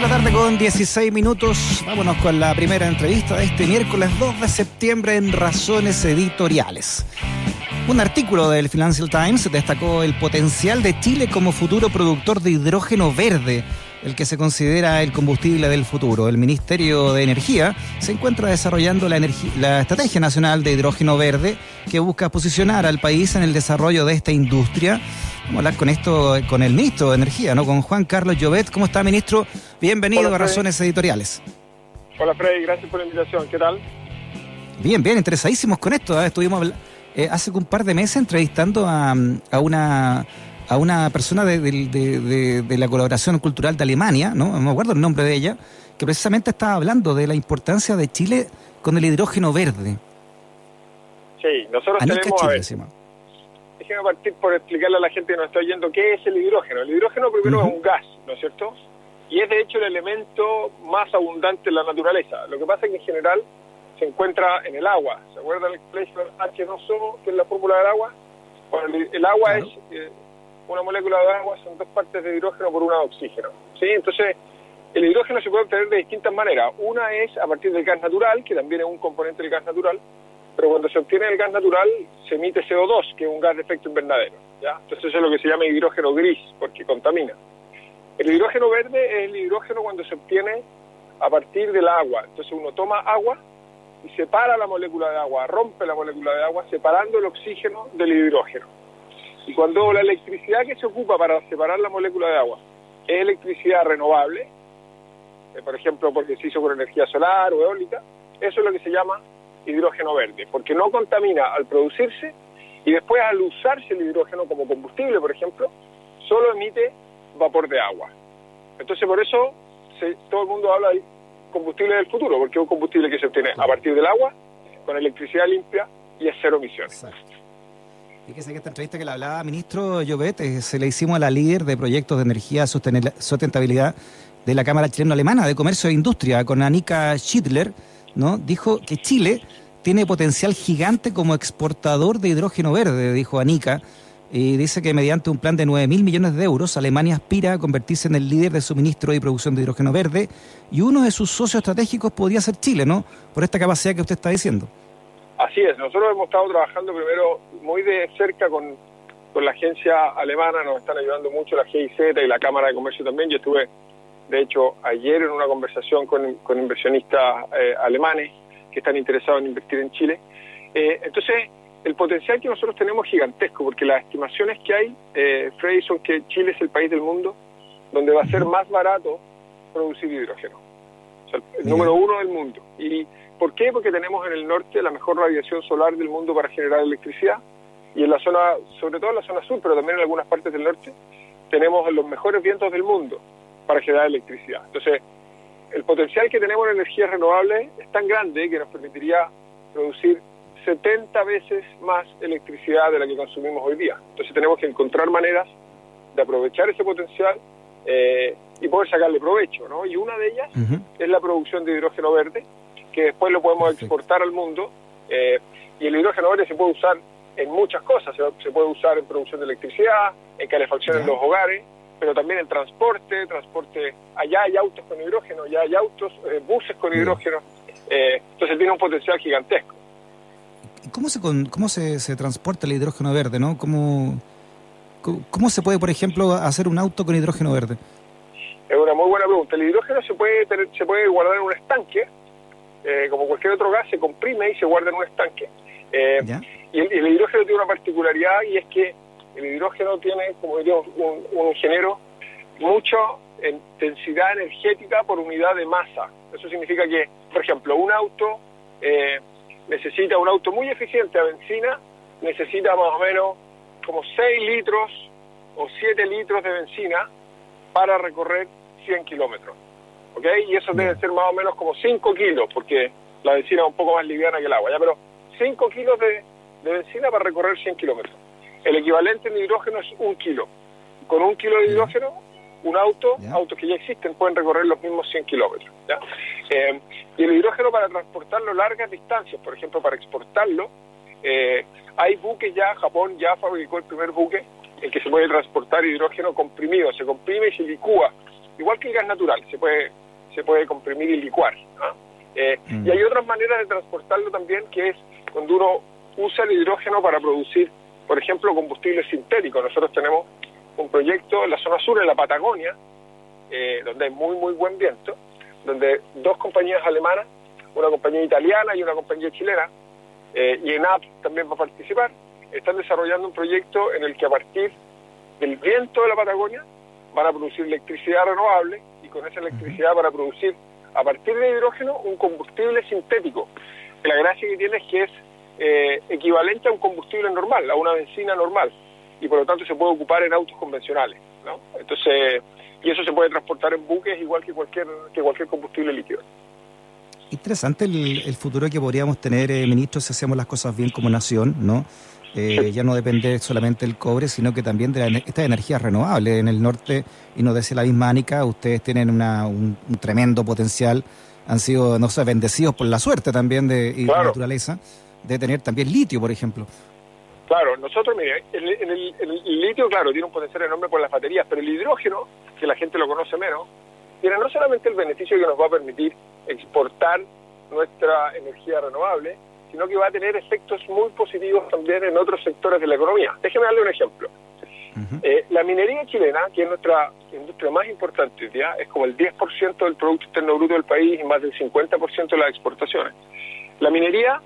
la tarde con 16 minutos. Vámonos con la primera entrevista de este miércoles 2 de septiembre en Razones Editoriales. Un artículo del Financial Times destacó el potencial de Chile como futuro productor de hidrógeno verde, el que se considera el combustible del futuro. El Ministerio de Energía se encuentra desarrollando la, la Estrategia Nacional de Hidrógeno Verde, que busca posicionar al país en el desarrollo de esta industria Vamos a hablar con esto, con el ministro de Energía, ¿no? Con Juan Carlos Llobet. ¿Cómo está, ministro? Bienvenido a Razones Editoriales. Hola, Freddy. Gracias por la invitación. ¿Qué tal? Bien, bien. Interesadísimos con esto. ¿eh? Estuvimos eh, hace un par de meses entrevistando a, una a una persona de, la colaboración cultural de Alemania, ¿no? No me acuerdo el nombre de ella, que precisamente estaba hablando de la importancia de Chile con el hidrógeno verde. Sí, nosotros tenemos déjeme partir por explicarle a la gente que nos está oyendo qué es el hidrógeno. El hidrógeno primero es un gas, ¿no es cierto? Y es de hecho el elemento más abundante en la naturaleza. Lo que pasa es que en general se encuentra en el agua. ¿Se acuerdan del expresión H2O, que es la fórmula del agua? Bueno, el, agua es eh, una molécula de agua, son dos partes de hidrógeno por una de oxígeno. ¿sí? Entonces, el hidrógeno se puede obtener de distintas maneras. Una es a partir del gas natural, que también es un componente del gas natural, pero cuando se obtiene el gas natural se emite CO2, que es un gas de efecto invernadero. ¿ya? Entonces eso es lo que se llama hidrógeno gris, porque contamina. El hidrógeno verde es el hidrógeno cuando se obtiene a partir del agua. Entonces uno toma agua y separa la molécula de agua, rompe la molécula de agua, separando el oxígeno del hidrógeno. Y cuando la electricidad que se ocupa para separar la molécula de agua es electricidad renovable, eh, por ejemplo porque se hizo con energía solar o eólica, eso es lo que se llama hidrógeno verde, porque no contamina al producirse y después al usarse el hidrógeno como combustible, por ejemplo, solo emite vapor de agua. Entonces por eso todo el mundo habla de combustible del futuro, porque es un combustible que se obtiene a partir del agua, con electricidad limpia y es cero emisiones. Fíjese que esta entrevista que le hablaba, ministro Llobet, eh, se le hicimos a la líder de proyectos de energía sustentabilidad de la Cámara Chileno-Alemana de Comercio e Industria, con Anika Schiedler, ¿no? Dijo que Chile tiene potencial gigante como exportador de hidrógeno verde, dijo Anica, y dice que mediante un plan de 9 mil millones de euros, Alemania aspira a convertirse en el líder de suministro y producción de hidrógeno verde, y uno de sus socios estratégicos podría ser Chile, ¿no? Por esta capacidad que usted está diciendo. Así es, nosotros hemos estado trabajando primero muy de cerca con, la agencia alemana, nos están ayudando mucho la GIZ y la Cámara de Comercio también. Yo estuve de hecho, ayer en una conversación con, inversionistas eh, alemanes que están interesados en invertir en Chile. Eh, entonces, el potencial que nosotros tenemos es gigantesco, porque las estimaciones que hay, eh, Freddy, son que Chile es el país del mundo donde va a ser más barato producir hidrógeno. O sea, el número uno del mundo. ¿Y por qué? Porque tenemos en el norte la mejor radiación solar del mundo para generar electricidad y en la zona, sobre todo en la zona sur, pero también en algunas partes del norte, tenemos los mejores vientos del mundo para generar electricidad. Entonces, el potencial que tenemos en energías renovables es tan grande que nos permitiría producir 70 veces más electricidad de la que consumimos hoy día. Entonces tenemos que encontrar maneras de aprovechar ese potencial eh, y poder sacarle provecho, ¿no? Y una de ellas es la producción de hidrógeno verde, que después lo podemos exportar al mundo. Eh, y el hidrógeno verde se puede usar en muchas cosas. Se, puede usar en producción de electricidad, en calefacción en los hogares, pero también el transporte, transporte, allá hay autos con hidrógeno, allá hay autos, eh, buses con hidrógeno, eh, entonces tiene un potencial gigantesco. ¿Cómo se, cómo se, se transporta el hidrógeno verde, no? ¿Cómo, ¿Cómo se puede, por ejemplo, hacer un auto con hidrógeno verde? Es una muy buena pregunta. El hidrógeno se puede se puede guardar en un estanque, eh, como cualquier otro gas, se comprime y se guarda en un estanque. y el, hidrógeno tiene una particularidad y es que el hidrógeno tiene, como diría un, ingeniero, mucha intensidad energética por unidad de masa. Eso significa que, por ejemplo, un auto eh, necesita, un auto muy eficiente a benzina, necesita más o menos como 6 litros o 7 litros de benzina para recorrer 100 kilómetros. ¿Ok? Y eso debe ser más o menos como 5 kilos, porque la benzina es un poco más liviana que el agua, ¿ya? Pero 5 kilos de, de benzina para recorrer 100 kilómetros. El equivalente en hidrógeno es un kilo. Con un kilo de hidrógeno, un auto, autos que ya existen, pueden recorrer los mismos 100 kilómetros. Eh, y el hidrógeno para transportarlo largas distancias, por ejemplo, para exportarlo, eh, hay buques ya, Japón ya fabricó el primer buque en que se puede transportar hidrógeno comprimido, se comprime y se licúa igual que el gas natural, se puede, se puede comprimir y licuar. Eh, mm. Y hay otras maneras de transportarlo también, que es cuando uno usa el hidrógeno para producir, por ejemplo, combustible sintético. Nosotros tenemos un proyecto en la zona sur, en la Patagonia, eh, donde hay muy, muy buen viento, donde dos compañías alemanas, una compañía italiana y una compañía chilena, eh, y ENAP también va a participar, están desarrollando un proyecto en el que a partir del viento de la Patagonia van a producir electricidad renovable y con esa electricidad van a producir a partir de hidrógeno un combustible sintético. La gracia que tiene es que es eh, equivalente a un combustible normal, a una benzina normal, y por lo tanto se puede ocupar en autos convencionales. ¿no? Entonces, y eso se puede transportar en buques igual que cualquier, que cualquier combustible líquido. Interesante el, futuro que podríamos tener, eh, ministro, si hacemos las cosas bien como nación, ¿no? Eh, ya no depende solamente del cobre, sino que también de estas energías renovables. En el norte, y no desde la misma Ánica, ustedes tienen una, un, tremendo potencial, han sido, no sé, bendecidos por la suerte también de, y la naturaleza, de tener también litio, por ejemplo. Claro, nosotros, mire, el, el, el, litio, claro, tiene un potencial enorme por las baterías, pero el hidrógeno, que la gente lo conoce menos, tiene no solamente el beneficio que nos va a permitir exportar nuestra energía renovable, sino que va a tener efectos muy positivos también en otros sectores de la economía. Déjeme darle un ejemplo. Eh, la minería chilena, que es nuestra industria más importante, es como el 10% del Producto Interno Bruto del país y más del 50% de las exportaciones. La minería,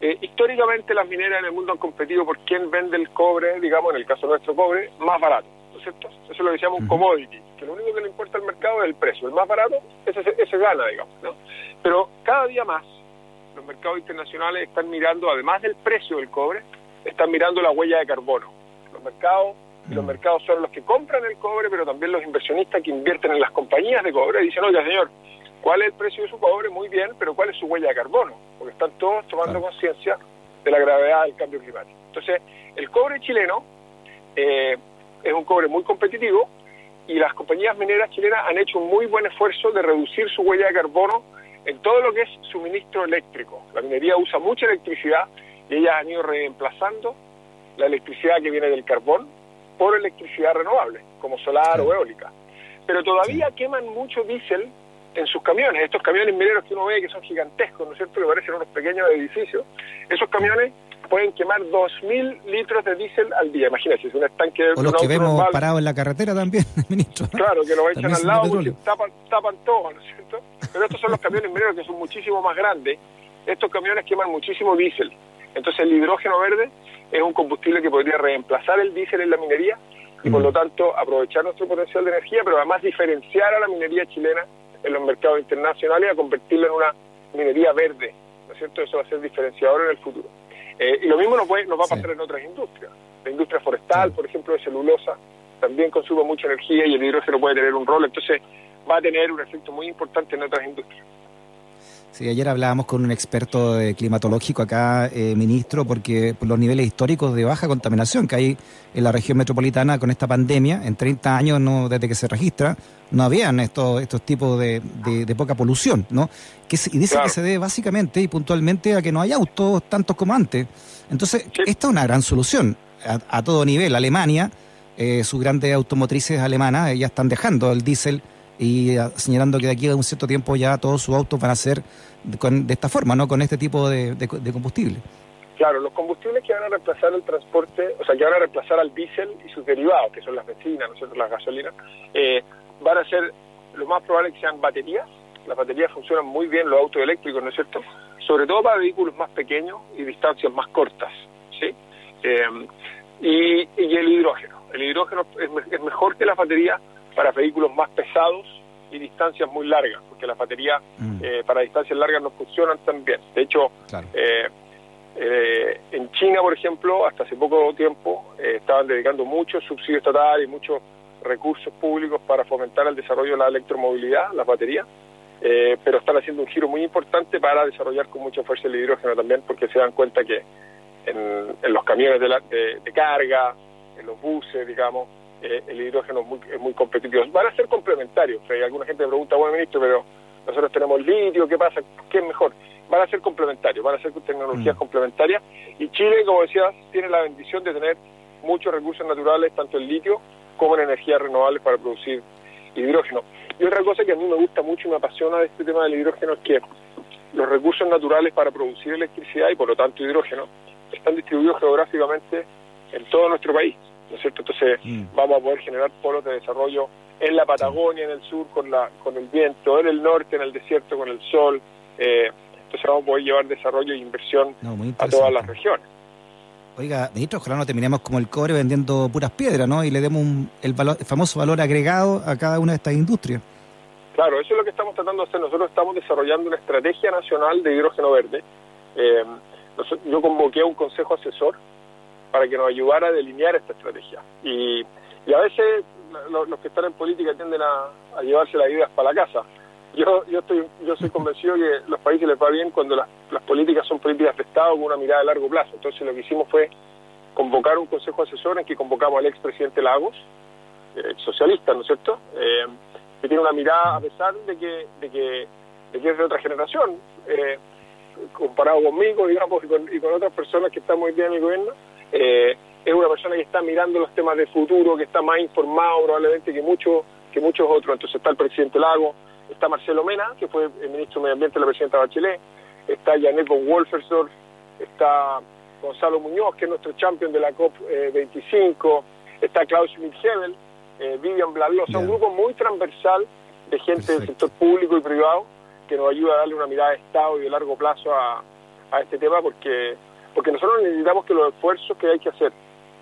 eh, históricamente las mineras en el mundo han competido por quién vende el cobre, digamos, en el caso nuestro cobre, más barato, ¿no es cierto? Eso es lo que decíamos un commodity, que lo único que le importa al mercado es el precio. El más barato, ese, ese gana, digamos, ¿no? Pero cada día más los mercados internacionales están mirando, además del precio del cobre, están mirando la huella de carbono. Los mercados, y los mm. mercados son los que compran el cobre, pero también los inversionistas que invierten en las compañías de cobre dicen, oye señor, ¿cuál es el precio de su cobre? Muy bien, pero ¿cuál es su huella de carbono? Porque están todos tomando conciencia de la gravedad del cambio climático. Entonces, el cobre chileno eh, es un cobre muy competitivo y las compañías mineras chilenas han hecho un muy buen esfuerzo de reducir su huella de carbono en todo lo que es suministro eléctrico. La minería usa mucha electricidad y ellas han ido reemplazando la electricidad que viene del carbón por electricidad renovable, como solar o eólica. Pero todavía queman mucho diésel en sus camiones, estos camiones mineros que uno ve que son gigantescos, ¿no es cierto?, que parecen unos pequeños edificios, esos camiones pueden quemar 2.000 litros de diésel al día, imagínense, es un estanque de O los que vemos parados en la carretera también, ministro. Claro, que lo echan al lado porque tapan, tapan todo, ¿no es cierto? Pero estos son los camiones mineros que son muchísimo más grandes. Estos camiones queman muchísimo diésel. Entonces el hidrógeno verde es un combustible que podría reemplazar el diésel en la minería y por mm. lo tanto aprovechar nuestro potencial de energía, pero además diferenciar a la minería chilena en los mercados internacionales y a convertirla en una minería verde. ¿No es cierto? Eso va a ser diferenciador en el futuro. Eh, y lo mismo nos, nos va a pasar en otras industrias. La industria forestal, por ejemplo, de celulosa, también consume mucha energía y el hidrógeno puede tener un rol. Entonces, va a tener un efecto muy importante en otras industrias. Sí, ayer hablábamos con un experto climatológico acá, eh, ministro, porque por los niveles históricos de baja contaminación que hay en la región metropolitana con esta pandemia, en 30 años no, desde que se registra, no habían estos, estos tipos de, poca polución, ¿no? Que y dice que se debe básicamente y puntualmente a que no hay autos tantos como antes. Entonces, esta es una gran solución a, todo nivel. Alemania, eh, sus grandes automotrices alemanas, ya están dejando el diésel y señalando que de aquí a un cierto tiempo ya todos sus autos van a ser de esta forma, ¿no? Con este tipo de, combustible. Claro, los combustibles que van a reemplazar el transporte, o sea, que van a reemplazar al diésel y sus derivados, que son las bencinas, nosotros las gasolinas, eh, van a ser, lo más probable que sean baterías. Las baterías funcionan muy bien, los autos eléctricos, ¿no es cierto? Sobre todo para vehículos más pequeños y distancias más cortas, ¿sí? Eh, y, el hidrógeno. El hidrógeno es, es mejor que las baterías para vehículos más pesados y distancias muy largas, porque las baterías mm. eh, para distancias largas no funcionan tan bien. De hecho, eh, eh, en China, por ejemplo, hasta hace poco tiempo estaban dedicando mucho subsidio estatal y muchos recursos públicos para fomentar el desarrollo de la electromovilidad, las baterías, pero están haciendo un giro muy importante para desarrollar con mucha fuerza el hidrógeno también, porque se dan cuenta que en, los camiones de, de carga, en los buses, digamos, eh, el hidrógeno es muy, es muy competitivo. Van a ser complementarios. hay alguna gente me pregunta, bueno, ministro, pero nosotros tenemos litio, ¿qué pasa? ¿Qué es mejor? Van a ser complementarios, van a ser tecnologías mm. complementarias. Y Chile, como decías, tiene la bendición de tener muchos recursos naturales, tanto en litio como en energías renovables para producir hidrógeno. Y otra cosa que a mí me gusta mucho y me apasiona de este tema del hidrógeno es que los recursos naturales para producir electricidad y por lo tanto hidrógeno están distribuidos geográficamente en todo nuestro país, ¿no es cierto? Entonces mm. vamos a poder generar polos de desarrollo en la Patagonia, en el sur con, la, con el viento, en el norte, en el desierto con el sol. Eh, entonces vamos a poder llevar desarrollo e inversión a todas las regiones. Oiga, ministro, ojalá no terminemos como el cobre vendiendo puras piedras, ¿no? Y le demos el, famoso valor agregado a cada una de estas industrias. Claro, eso es lo que estamos tratando de hacer. Nosotros estamos desarrollando una estrategia nacional de hidrógeno verde. Eh, yo convoqué a un consejo asesor para que nos ayudara a delinear esta estrategia. Y, a veces los que están en política tienden a, llevarse las ideas para la casa. Yo, yo, estoy, yo soy convencido que los países les va bien cuando las, políticas son políticas de Estado con una mirada a largo plazo. Entonces lo que hicimos fue convocar un consejo asesor en que convocamos al expresidente Lagos, eh, socialista, ¿no es cierto?, eh, que tiene una mirada, a pesar de que, de que, de que es de otra generación, eh, comparado conmigo, digamos, y con, y otras personas que están muy bien en el gobierno, eh, es una persona que está mirando los temas de futuro, que está más informado probablemente que, mucho, que muchos otros. Entonces está el presidente Lago, está Marcelo Mena, que fue el ministro de Medio Ambiente de la presidenta Bachelet, está Janet von Wolfersdorf, está Gonzalo Muñoz, que es nuestro champion de la COP25, está Klaus Schmidt-Hebel, eh, Vivian Blalosa, un grupo muy transversal de gente del sector público y privado que nos ayuda a darle una mirada de Estado y de largo plazo a, a este tema porque, porque nosotros necesitamos que los esfuerzos que hay que hacer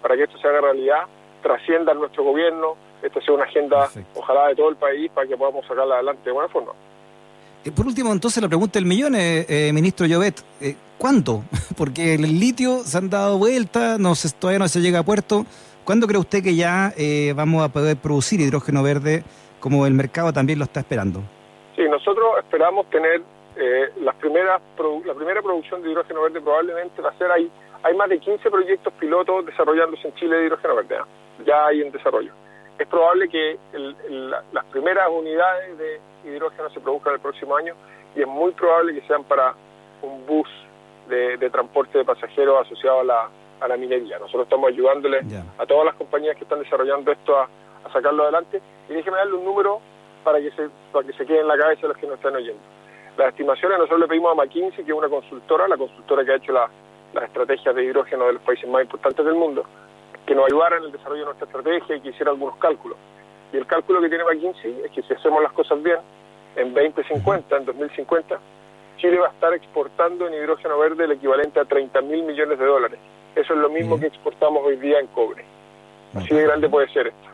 para que esto se haga realidad trasciendan nuestro gobierno, esta sea una agenda, ojalá, de todo el país para que podamos sacarla adelante de buena forma. Eh, por último, entonces, la pregunta del millón, eh, eh, ministro Llobet, eh, ¿cuándo? Porque el litio se han dado vuelta, no se, todavía no se llega a puerto. ¿Cuándo cree usted que ya vamos a poder producir hidrógeno verde como el mercado también lo está esperando? Sí, nosotros esperamos tener las primeras la primera producción de hidrógeno verde probablemente va a ser ahí. Hay más de 15 proyectos pilotos desarrollándose en Chile de hidrógeno verde, ya hay en desarrollo es probable que las primeras unidades de hidrógeno se produzcan el próximo año y es muy probable que sean para un bus de, transporte de pasajeros asociado a la, a la minería. Nosotros estamos ayudándole a todas las compañías que están desarrollando esto a, sacarlo adelante y déjeme darle un número para que se para que se quede en la cabeza los que nos están oyendo. Las estimaciones nosotros le pedimos a McKinsey, que es una consultora, la consultora que ha hecho las estrategias de hidrógeno de los países más importantes del mundo, que nos ayudara en el desarrollo de nuestra estrategia y que hiciera algunos cálculos. Y el cálculo que tiene McKinsey es que si hacemos las cosas bien, en 2050, en 2050, Chile va a estar exportando en hidrógeno verde el equivalente a 30 mil millones de dólares. Eso es lo mismo que exportamos hoy día en cobre. Así de grande puede ser esto.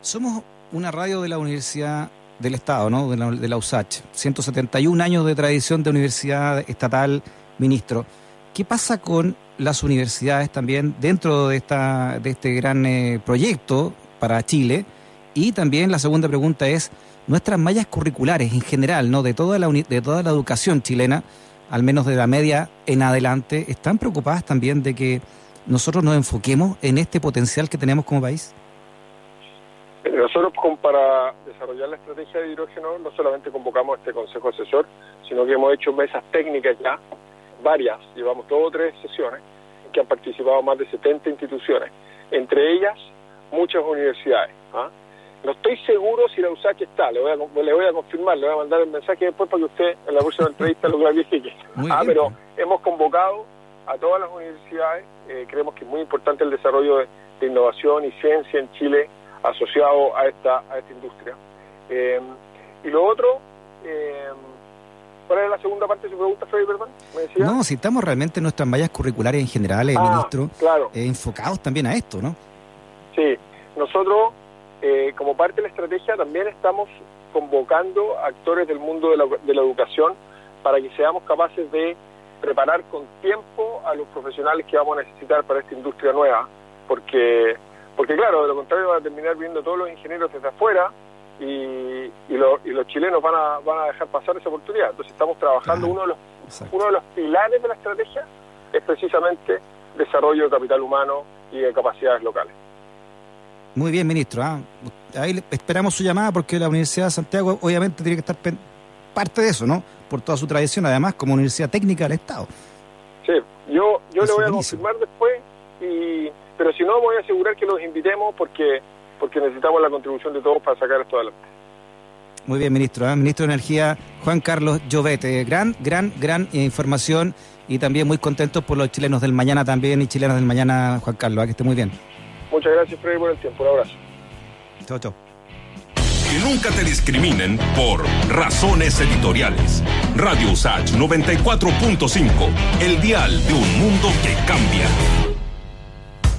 Somos una radio de la Universidad del Estado, ¿no? De la, de la USACH. 171 años de tradición de universidad estatal, ministro. ¿Qué pasa con las universidades también dentro de, esta, de este gran eh, proyecto para Chile? Y también la segunda pregunta es, nuestras mallas curriculares en general, ¿no? de, toda la de toda la educación chilena, al menos de la media en adelante, ¿están preocupadas también de que nosotros nos enfoquemos en este potencial que tenemos como país? Nosotros para desarrollar la estrategia de hidrógeno no solamente convocamos este consejo asesor, sino que hemos hecho mesas técnicas ya varias, llevamos dos o tres sesiones, en que han participado más de 70 instituciones, entre ellas muchas universidades. ¿ah? No estoy seguro si la USAC está, le voy, a, le voy a confirmar, le voy a mandar el mensaje después para que usted en la próxima entrevista lo clarifique. Ah, pero hemos convocado a todas las universidades, eh, creemos que es muy importante el desarrollo de, innovación y ciencia en Chile asociado a esta, a esta industria. Eh, y lo otro, eh, ¿Cuál era la segunda parte de su pregunta, Freddy Berman? No, si estamos realmente en nuestras mallas curriculares en general, ah, ministro, claro. Eh, enfocados también a esto, ¿no? Sí, nosotros, eh, como parte de la estrategia, también estamos convocando actores del mundo de la, de la educación para que seamos capaces de preparar con tiempo a los profesionales que vamos a necesitar para esta industria nueva, porque, porque claro, de lo contrario van a terminar viendo todos los ingenieros desde afuera y, y, los chilenos van a, van a dejar pasar esa oportunidad. Entonces estamos trabajando, uno, de los, uno de los pilares de la estrategia es precisamente desarrollo de capital humano y de capacidades locales. Muy bien, ministro. ¿ah? Ahí esperamos su llamada porque la Universidad de Santiago obviamente tiene que estar parte de eso, ¿no? Por toda su tradición, además, como Universidad Técnica del Estado. Sí, yo, yo le voy a confirmar después, y, pero si no, voy a asegurar que los invitemos porque porque necesitamos la contribución de todos para sacar esto adelante. Muy bien, ministro. ¿eh? Ministro de Energía, Juan Carlos Llovete. Gran, gran, gran información y también muy contentos por los chilenos del mañana también y chilenas del mañana, Juan Carlos. ¿eh? Que esté muy bien. Muchas gracias, Freddy, por el tiempo. Un abrazo. Chao, chao. Que nunca te discriminen por razones editoriales. Radio USACH 94.5, el dial de un mundo que cambia.